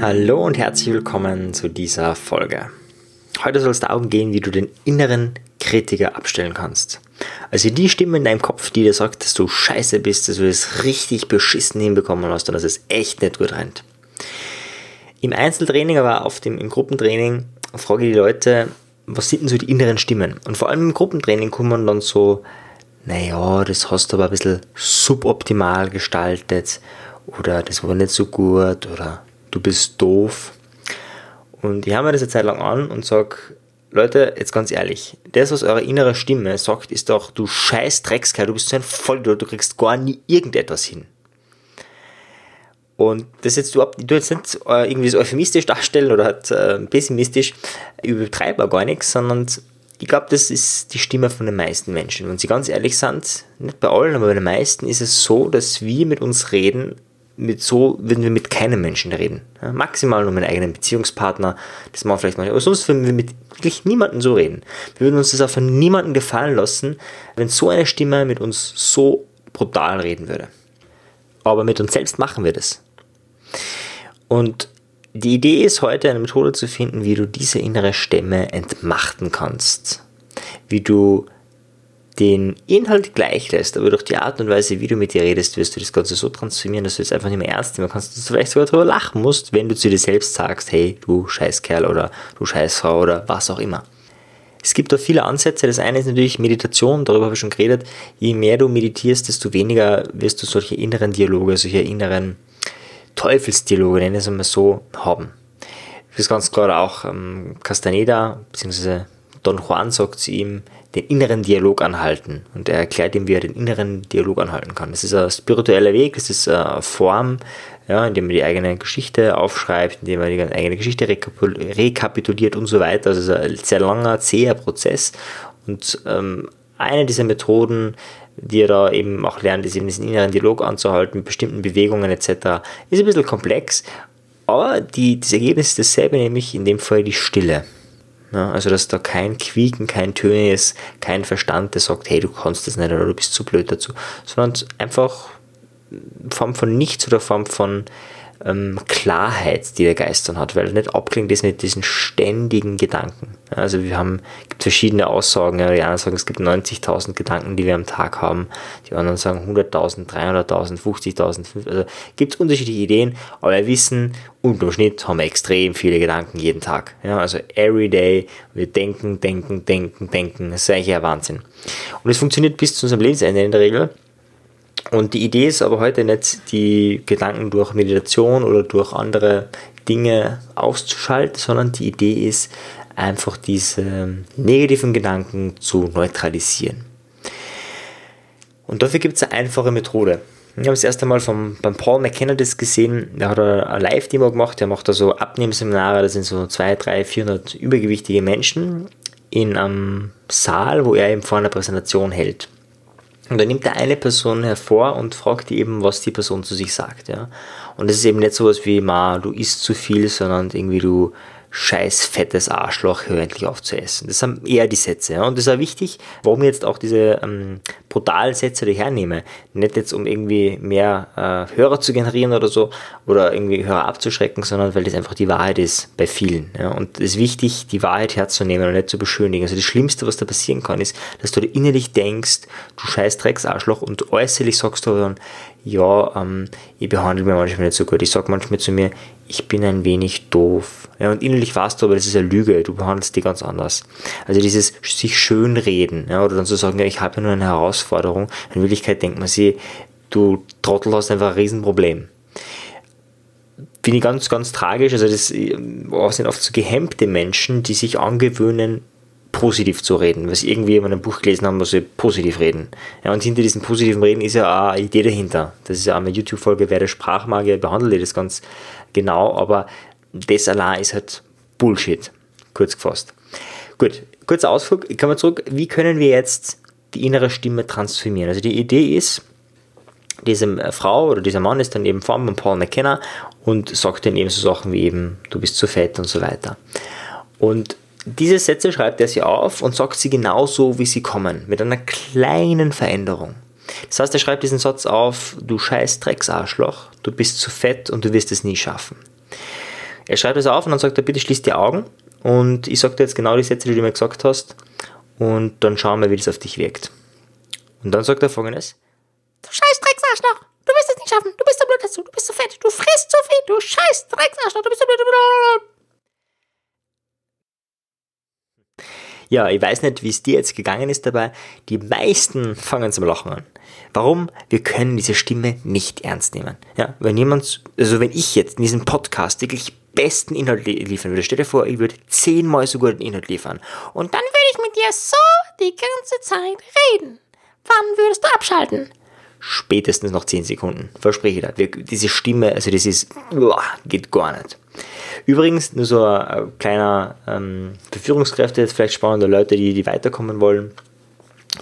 Hallo und herzlich willkommen zu dieser Folge. Heute soll es darum gehen, wie du den inneren Kritiker abstellen kannst. Also die Stimme in deinem Kopf, die dir sagt, dass du scheiße bist, dass du es richtig beschissen hinbekommen hast und dass es echt nicht gut rennt. Im Einzeltraining, aber auf dem, im Gruppentraining frage ich die Leute, was sind denn so die inneren Stimmen? Und vor allem im Gruppentraining kommen dann so, naja, das hast du aber ein bisschen suboptimal gestaltet oder das war nicht so gut oder du bist doof. Und ich habe mir das eine Zeit lang an und sage, Leute, jetzt ganz ehrlich, das, was eure innere Stimme sagt, ist doch, du scheiß Dreckskerl, du bist so ein Vollidiot, du kriegst gar nie irgendetwas hin. Und das jetzt du, du jetzt nicht äh, irgendwie so euphemistisch darstellen oder halt, äh, pessimistisch, übertreibe gar nichts, sondern ich glaube, das ist die Stimme von den meisten Menschen. Wenn sie ganz ehrlich sind, nicht bei allen, aber bei den meisten ist es so, dass wir mit uns reden, mit so würden wir mit keinem Menschen reden. Ja, maximal nur mit einem eigenen Beziehungspartner, das machen vielleicht manchmal. Aber sonst würden wir mit wirklich niemandem so reden. Wir würden uns das auch von niemandem gefallen lassen, wenn so eine Stimme mit uns so brutal reden würde. Aber mit uns selbst machen wir das. Und die Idee ist heute eine Methode zu finden, wie du diese innere Stimme entmachten kannst. Wie du den Inhalt gleich lässt, aber durch die Art und Weise, wie du mit dir redest, wirst du das Ganze so transformieren, dass du es einfach nicht mehr ernst nehmen kannst, dass du vielleicht sogar darüber lachen musst, wenn du zu dir selbst sagst, hey, du Scheißkerl oder du Scheißfrau oder was auch immer. Es gibt da viele Ansätze. Das eine ist natürlich Meditation, darüber habe ich schon geredet. Je mehr du meditierst, desto weniger wirst du solche inneren Dialoge, solche inneren Teufelsdialoge, nennen es mal so, haben. Das ist ganz klar auch ähm, Castaneda, beziehungsweise Don Juan sagt zu ihm, den inneren Dialog anhalten. Und er erklärt ihm, wie er den inneren Dialog anhalten kann. Das ist ein spiritueller Weg, das ist eine Form, ja, indem man die eigene Geschichte aufschreibt, indem man die eigene Geschichte rekapituliert und so weiter. Also es ist ein sehr langer, zäher Prozess. Und ähm, eine dieser Methoden, die er da eben auch lernt, ist eben diesen inneren Dialog anzuhalten mit bestimmten Bewegungen etc. Ist ein bisschen komplex, aber die, das Ergebnis ist dasselbe, nämlich in dem Fall die Stille. Ja, also, dass da kein Quieken, kein Tönen ist, kein Verstand, der sagt, hey, du kannst das nicht oder du bist zu blöd dazu, sondern einfach Form von Nichts oder Form von ähm, Klarheit, die der Geist dann hat, weil er nicht abklingt ist mit diesen ständigen Gedanken. Also wir haben gibt verschiedene Aussagen, ja, die einen sagen, es gibt 90.000 Gedanken, die wir am Tag haben, die anderen sagen 100.000, 300.000, 50.000, also gibt es unterschiedliche Ideen, aber wir wissen, im Schnitt haben wir extrem viele Gedanken jeden Tag. Ja, also every day, wir denken, denken, denken, denken, das ist eigentlich ein Wahnsinn. Und es funktioniert bis zu unserem Lebensende in der Regel. Und die Idee ist aber heute nicht, die Gedanken durch Meditation oder durch andere Dinge auszuschalten, sondern die Idee ist, einfach diese negativen Gedanken zu neutralisieren. Und dafür gibt es eine einfache Methode. Ich habe das erste Mal vom, beim Paul McKenna das gesehen, der hat ein Live-Demo gemacht, der macht da so Abnehmseminare, das sind so 200, 300, 400 übergewichtige Menschen in einem Saal, wo er eben vor einer Präsentation hält. Und dann nimmt er eine Person hervor und fragt die eben, was die Person zu sich sagt. Ja? Und es ist eben nicht sowas wie, ma, du isst zu viel, sondern irgendwie du scheiß fettes Arschloch, hör endlich auf zu essen. Das sind eher die Sätze. Ja? Und das ist auch wichtig, warum ich jetzt auch diese ähm, brutalen Sätze hernehme. Nicht jetzt, um irgendwie mehr äh, Hörer zu generieren oder so, oder irgendwie Hörer abzuschrecken, sondern weil das einfach die Wahrheit ist bei vielen. Ja? Und es ist wichtig, die Wahrheit herzunehmen und nicht zu beschönigen. Also das Schlimmste, was da passieren kann, ist, dass du dir innerlich denkst, du scheiß Drecksarschloch und äußerlich sagst du dann, ja, ähm, ich behandle mich manchmal nicht so gut. Ich sage manchmal zu mir, ich bin ein wenig doof. Ja, und innerlich weißt du aber, das ist eine Lüge, du behandelst die ganz anders. Also dieses sich schönreden, ja, oder dann zu sagen, ja, ich habe ja nur eine Herausforderung. In Wirklichkeit denkt man sich, du Trottel hast einfach ein Riesenproblem. Finde ich ganz, ganz tragisch. Also das oh, sind oft so gehemmte Menschen, die sich angewöhnen, positiv zu reden, was irgendwie in einem Buch gelesen haben, was sie positiv reden. Ja, und hinter diesem positiven Reden ist ja eine Idee dahinter. Das ist ja auch eine YouTube-Folge, wer der Sprachmagier behandelt das ganz genau, aber das allein ist halt Bullshit, kurz gefasst. Gut, kurzer Ausflug, ich komme zurück, wie können wir jetzt die innere Stimme transformieren? Also die Idee ist, diese Frau oder dieser Mann ist dann eben vor von Paul McKenna und sagt dann eben so Sachen wie eben, du bist zu fett und so weiter. Und diese Sätze schreibt er sich auf und sagt sie genauso, wie sie kommen, mit einer kleinen Veränderung. Das heißt, er schreibt diesen Satz auf, du scheiß Drecksarschloch, du bist zu fett und du wirst es nie schaffen. Er schreibt es auf und dann sagt er, bitte schließ die Augen und ich sage dir jetzt genau die Sätze, die du mir gesagt hast und dann schauen wir, wie das auf dich wirkt. Und dann sagt er folgendes, du scheiß Drecksarschloch, du wirst es nicht schaffen, du bist so blöd dazu, du bist so fett, du frisst zu viel, du scheiß Drecksarschloch, du bist so blöd. Ja, ich weiß nicht, wie es dir jetzt gegangen ist dabei. Die meisten fangen zum Lachen an. Warum? Wir können diese Stimme nicht ernst nehmen. Ja, wenn jemand, also wenn ich jetzt in diesem Podcast wirklich besten Inhalt liefern würde, stell dir vor, ich würde zehnmal so guten Inhalt liefern. Und dann würde ich mit dir so die ganze Zeit reden. Wann würdest du abschalten? Spätestens noch zehn Sekunden. Verspreche ich dir. Diese Stimme, also das ist, boah, geht gar nicht. Übrigens, nur so ein kleiner ähm, für Führungskräfte, jetzt vielleicht spannende Leute, die, die weiterkommen wollen,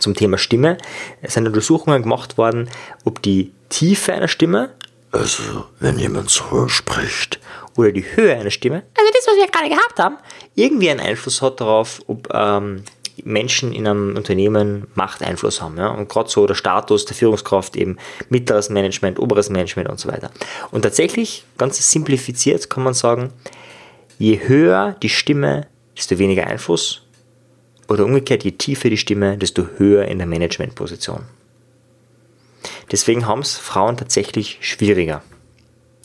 zum Thema Stimme. Es sind Untersuchungen gemacht worden, ob die Tiefe einer Stimme, also wenn jemand so spricht, oder die Höhe einer Stimme, also das, was wir gerade gehabt haben, irgendwie einen Einfluss hat darauf, ob ähm, Menschen in einem Unternehmen Machteinfluss haben. Ja? Und gerade so der Status der Führungskraft, eben mittleres Management, oberes Management und so weiter. Und tatsächlich, ganz simplifiziert, kann man sagen, je höher die Stimme, desto weniger Einfluss. Oder umgekehrt, je tiefer die Stimme, desto höher in der Managementposition. Deswegen haben es Frauen tatsächlich schwieriger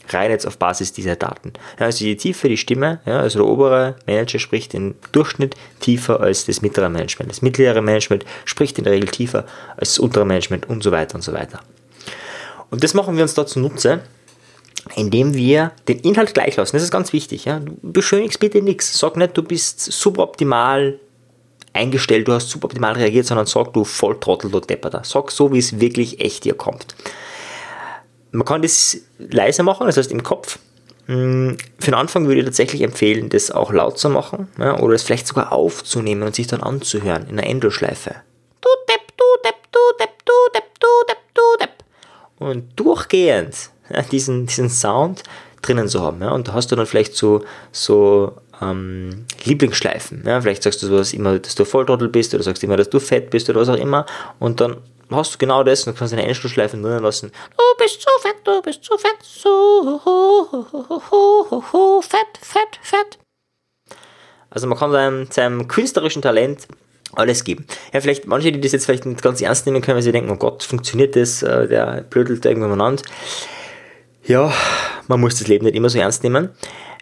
rein jetzt auf Basis dieser Daten. Ja, also je tiefer die Stimme, ja, also der obere Manager spricht im Durchschnitt tiefer als das mittlere Management. Das mittlere Management spricht in der Regel tiefer als das untere Management und so weiter und so weiter. Und das machen wir uns da zunutze, indem wir den Inhalt gleich lassen. Das ist ganz wichtig. Ja. Du beschönigst bitte nichts. Sag nicht, du bist suboptimal eingestellt, du hast suboptimal reagiert, sondern sag, du Volltrottel, du Depperter. Sag so, wie es wirklich echt dir kommt. Man kann das leiser machen, das heißt im Kopf. Hm, für den Anfang würde ich tatsächlich empfehlen, das auch laut zu machen ja, oder es vielleicht sogar aufzunehmen und sich dann anzuhören in einer Endoschleife. Und durchgehend ja, diesen, diesen Sound drinnen zu haben. Ja, und da hast du dann vielleicht so, so ähm, Lieblingsschleifen. Ja, vielleicht sagst du sowas immer, dass du Volltrottel bist oder sagst immer, dass du fett bist oder was auch immer. Und dann hast du genau das und kannst eine Endschlussschleife drinnen lassen. Du bist zu fett, du bist zu fett, so fett, fett, fett. Also man kann seinem, seinem künstlerischen Talent alles geben. Ja, vielleicht manche, die das jetzt vielleicht nicht ganz ernst nehmen können, weil sie denken, oh Gott, funktioniert das, äh, der blödelt irgendwann an. Ja, man muss das Leben nicht immer so ernst nehmen.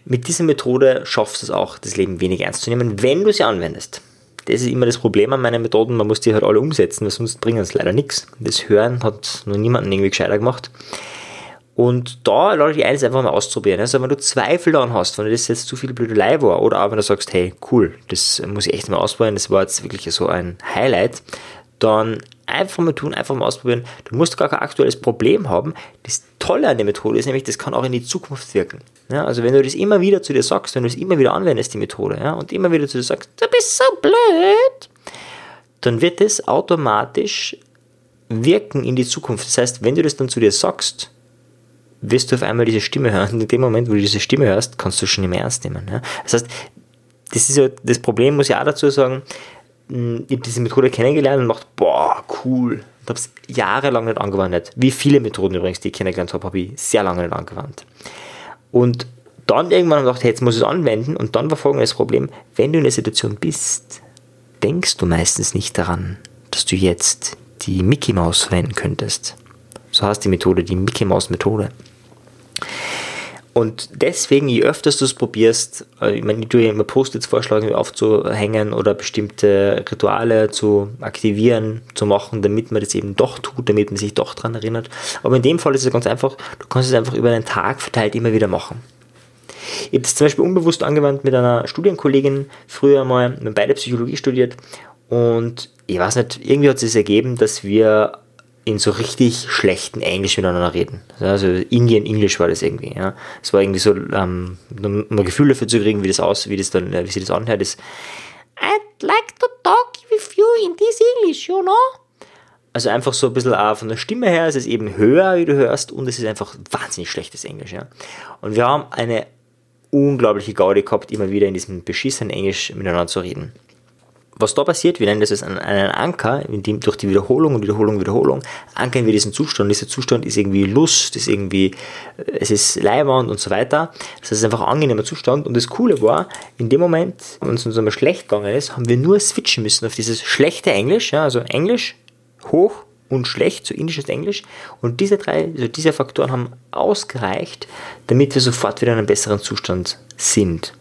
Mit dieser Methode schaffst du es auch, das Leben wenig ernst zu nehmen, wenn du sie anwendest das ist immer das Problem an meinen Methoden, man muss die halt alle umsetzen, weil sonst bringen es leider nichts. Das Hören hat noch niemanden irgendwie gescheiter gemacht. Und da lade ich eins einfach mal ausprobieren. Also wenn du Zweifel daran hast, wenn das jetzt zu viel Blödelei war, oder auch wenn du sagst, hey, cool, das muss ich echt mal ausprobieren, das war jetzt wirklich so ein Highlight, dann einfach mal tun, einfach mal ausprobieren. Du musst gar kein aktuelles Problem haben. Das Tolle an der Methode ist nämlich, das kann auch in die Zukunft wirken. Ja, also wenn du das immer wieder zu dir sagst, wenn du es immer wieder anwendest, die Methode, ja, und immer wieder zu dir sagst, du bist so blöd, dann wird es automatisch wirken in die Zukunft. Das heißt, wenn du das dann zu dir sagst, wirst du auf einmal diese Stimme hören. Und in dem Moment, wo du diese Stimme hörst, kannst du schon nicht mehr ernst nehmen. Ja? Das heißt, das ist ja das Problem, muss ich auch dazu sagen, ich habe diese Methode kennengelernt und dachte, boah, cool. Und habe es jahrelang nicht angewandt. Wie viele Methoden übrigens, die ich kennengelernt habe, habe ich sehr lange nicht angewandt. Und dann irgendwann habe ich gedacht, hey, jetzt muss ich es anwenden. Und dann war folgendes Problem, wenn du in der Situation bist, denkst du meistens nicht daran, dass du jetzt die Mickey Maus verwenden könntest. So heißt die Methode, die Mickey Maus Methode. Und deswegen, je öfter du es probierst, äh, ich meine, tue ja immer Post-its vorschlagen, aufzuhängen oder bestimmte Rituale zu aktivieren, zu machen, damit man das eben doch tut, damit man sich doch daran erinnert. Aber in dem Fall ist es ganz einfach, du kannst es einfach über einen Tag verteilt immer wieder machen. Ich habe das zum Beispiel unbewusst angewandt mit einer Studienkollegin früher mal, wir haben beide Psychologie studiert und ich weiß nicht, irgendwie hat es sich ergeben, dass wir in so richtig schlechten Englisch miteinander reden. Also Indian English war das irgendwie. Ja. Es war irgendwie so, ähm, um ein Gefühl dafür zu kriegen, wie das aus, wie das dann, wie sich das anhört. Ist, I'd like to talk with you in this English, you know? Also einfach so ein bisschen auch von der Stimme her, es ist eben höher, wie du hörst, und es ist einfach wahnsinnig schlechtes Englisch. Ja. Und wir haben eine unglaubliche Gaudi gehabt, immer wieder in diesem beschissenen Englisch miteinander zu reden was da passiert, wir nennen das als einen, Anker, in dem durch die Wiederholung und Wiederholung, Wiederholung ankern wir diesen Zustand. Dieser Zustand ist irgendwie Lust, ist irgendwie, es ist Leibwand und so weiter. Das ist einfach ein angenehmer Zustand. Und das Coole war, in dem Moment, wenn es uns einmal schlecht gegangen ist, haben wir nur switchen müssen auf dieses schlechte Englisch, ja, also Englisch, hoch und schlecht, so indisches Englisch. Und diese drei, also diese Faktoren haben ausgereicht, damit wir sofort wieder in einem besseren Zustand sind.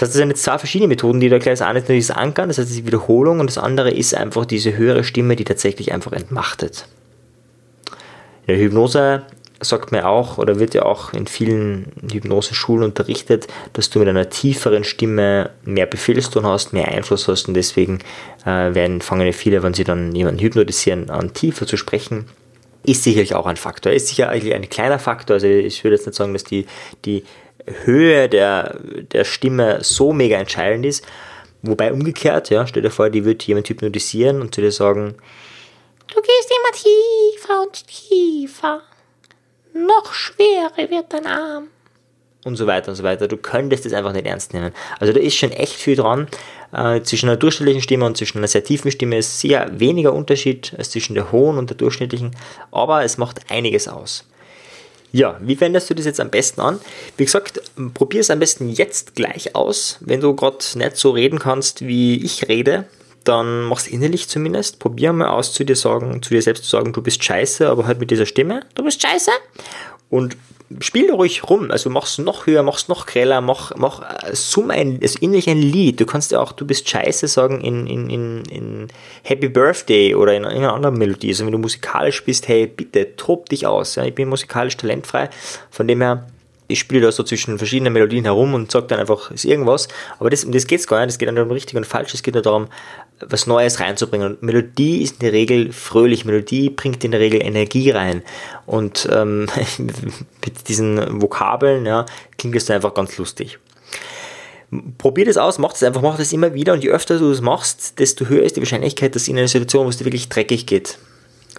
Das heißt, das sind jetzt zwei verschiedene Methoden, die da gleich das eine natürlich das Ankern, das heißt die Wiederholung und das andere ist einfach diese höhere Stimme, die tatsächlich einfach entmachtet. In der Hypnose sagt man auch, oder wird ja auch in vielen Hypnoseschulen unterrichtet, dass du mit einer tieferen Stimme mehr Befehlston hast, mehr Einfluss hast und deswegen äh, werden, fangen ja viele, wenn sie dann jemanden hypnotisieren, an tiefer zu sprechen. Ist sicherlich auch ein Faktor. Ist sicher eigentlich ein kleiner Faktor. Also ich würde jetzt nicht sagen, dass die, die Höhe der, der Stimme so mega entscheidend ist. Wobei umgekehrt, ja, stell dir vor, die wird jemand hypnotisieren und zu dir sagen, du gehst immer tiefer und tiefer. Noch schwerer wird dein Arm. Und so weiter und so weiter. Du könntest das einfach nicht ernst nehmen. Also da ist schon echt viel dran. Äh, zwischen einer durchschnittlichen Stimme und zwischen einer sehr tiefen Stimme ist sehr weniger Unterschied als zwischen der hohen und der durchschnittlichen, aber es macht einiges aus. Ja, wie wendest du das jetzt am besten an? Wie gesagt, probier es am besten jetzt gleich aus. Wenn du gerade nicht so reden kannst, wie ich rede, dann mach es innerlich zumindest. Probier mal aus, zu dir sagen, zu dir selbst zu sagen, du bist scheiße, aber halt mit dieser Stimme. Du bist scheiße. Und spiel ruhig rum, also mach's noch höher, mach's noch greller, mach, mach äh, summ ein, also innerlich ein Lied. Du kannst ja auch, du bist scheiße sagen in, in, in, in Happy Birthday oder in, in einer anderen Melodie. Also wenn du musikalisch bist, hey, bitte, tob dich aus. Ja? Ich bin musikalisch talentfrei, von dem her, ich spiele da so zwischen verschiedenen Melodien herum und sage dann einfach, ist irgendwas. Aber das, um das geht es gar nicht, es geht dann um richtig und falsch, es geht nur darum, was Neues reinzubringen. Und Melodie ist in der Regel fröhlich, Melodie bringt in der Regel Energie rein. Und ähm, mit diesen Vokabeln ja, klingt es einfach ganz lustig. Probier das aus, mach das einfach, mach das immer wieder und je öfter du das machst, desto höher ist die Wahrscheinlichkeit, dass in einer Situation, wo es dir wirklich dreckig geht,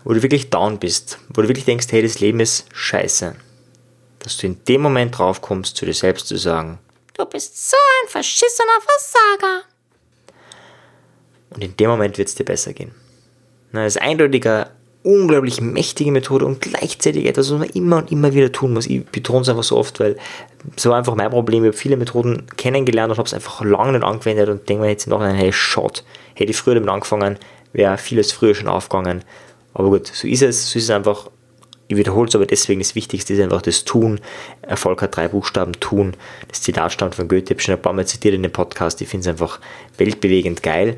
wo du wirklich down bist, wo du wirklich denkst, hey, das Leben ist scheiße, dass du in dem Moment drauf kommst, zu dir selbst zu sagen, du bist so ein verschissener Versager. Und in dem Moment wird es dir besser gehen. Das ist eindeutiger, unglaublich mächtige Methode und gleichzeitig etwas, was man immer und immer wieder tun muss. Ich betone es einfach so oft, weil so war einfach mein Problem. Ich habe viele Methoden kennengelernt und habe es einfach lange nicht angewendet und denke mir jetzt noch, hey, Shot, hätte ich früher damit angefangen, wäre vieles früher schon aufgegangen. Aber gut, so ist es. So ist es einfach. Ich wiederhole es aber deswegen, das Wichtigste ist einfach das Tun. Erfolg hat drei Buchstaben, Tun. Das Zitat stammt von Goethe, ich habe schon ein paar Mal zitiert in dem Podcast. Ich finde es einfach weltbewegend geil.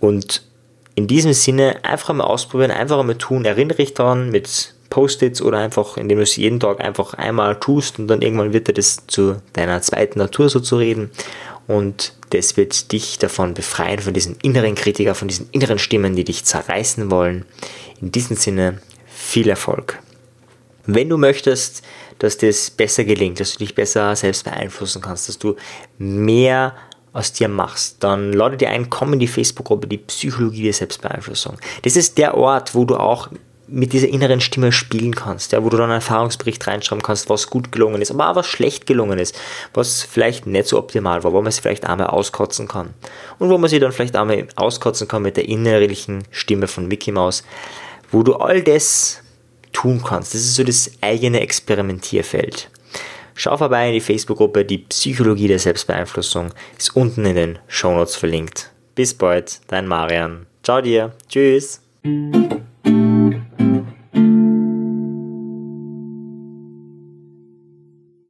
Und in diesem Sinne einfach mal ausprobieren, einfach mal tun. Erinnere dich daran mit Post-its oder einfach, indem du es jeden Tag einfach einmal tust und dann irgendwann wird dir das zu deiner zweiten Natur so zu reden. Und das wird dich davon befreien, von diesen inneren Kritiker, von diesen inneren Stimmen, die dich zerreißen wollen. In diesem Sinne, viel Erfolg. Wenn du möchtest, dass das besser gelingt, dass du dich besser selbst beeinflussen kannst, dass du mehr aus dir machst, dann lade dir ein, komm in die Facebook-Gruppe, die Psychologie der Selbstbeeinflussung. Das ist der Ort, wo du auch mit dieser inneren Stimme spielen kannst, ja, wo du dann einen Erfahrungsbericht reinschreiben kannst, was gut gelungen ist, aber auch was schlecht gelungen ist, was vielleicht nicht so optimal war, wo man es vielleicht einmal auskotzen kann. Und wo man sich dann vielleicht einmal auskotzen kann mit der innerlichen Stimme von Mickey Mouse, wo du all das tun kannst. Das ist so das eigene Experimentierfeld. Schau vorbei in die Facebook-Gruppe Die Psychologie der Selbstbeeinflussung. Ist unten in den Shownotes verlinkt. Bis bald, dein Marian. Ciao dir. Tschüss.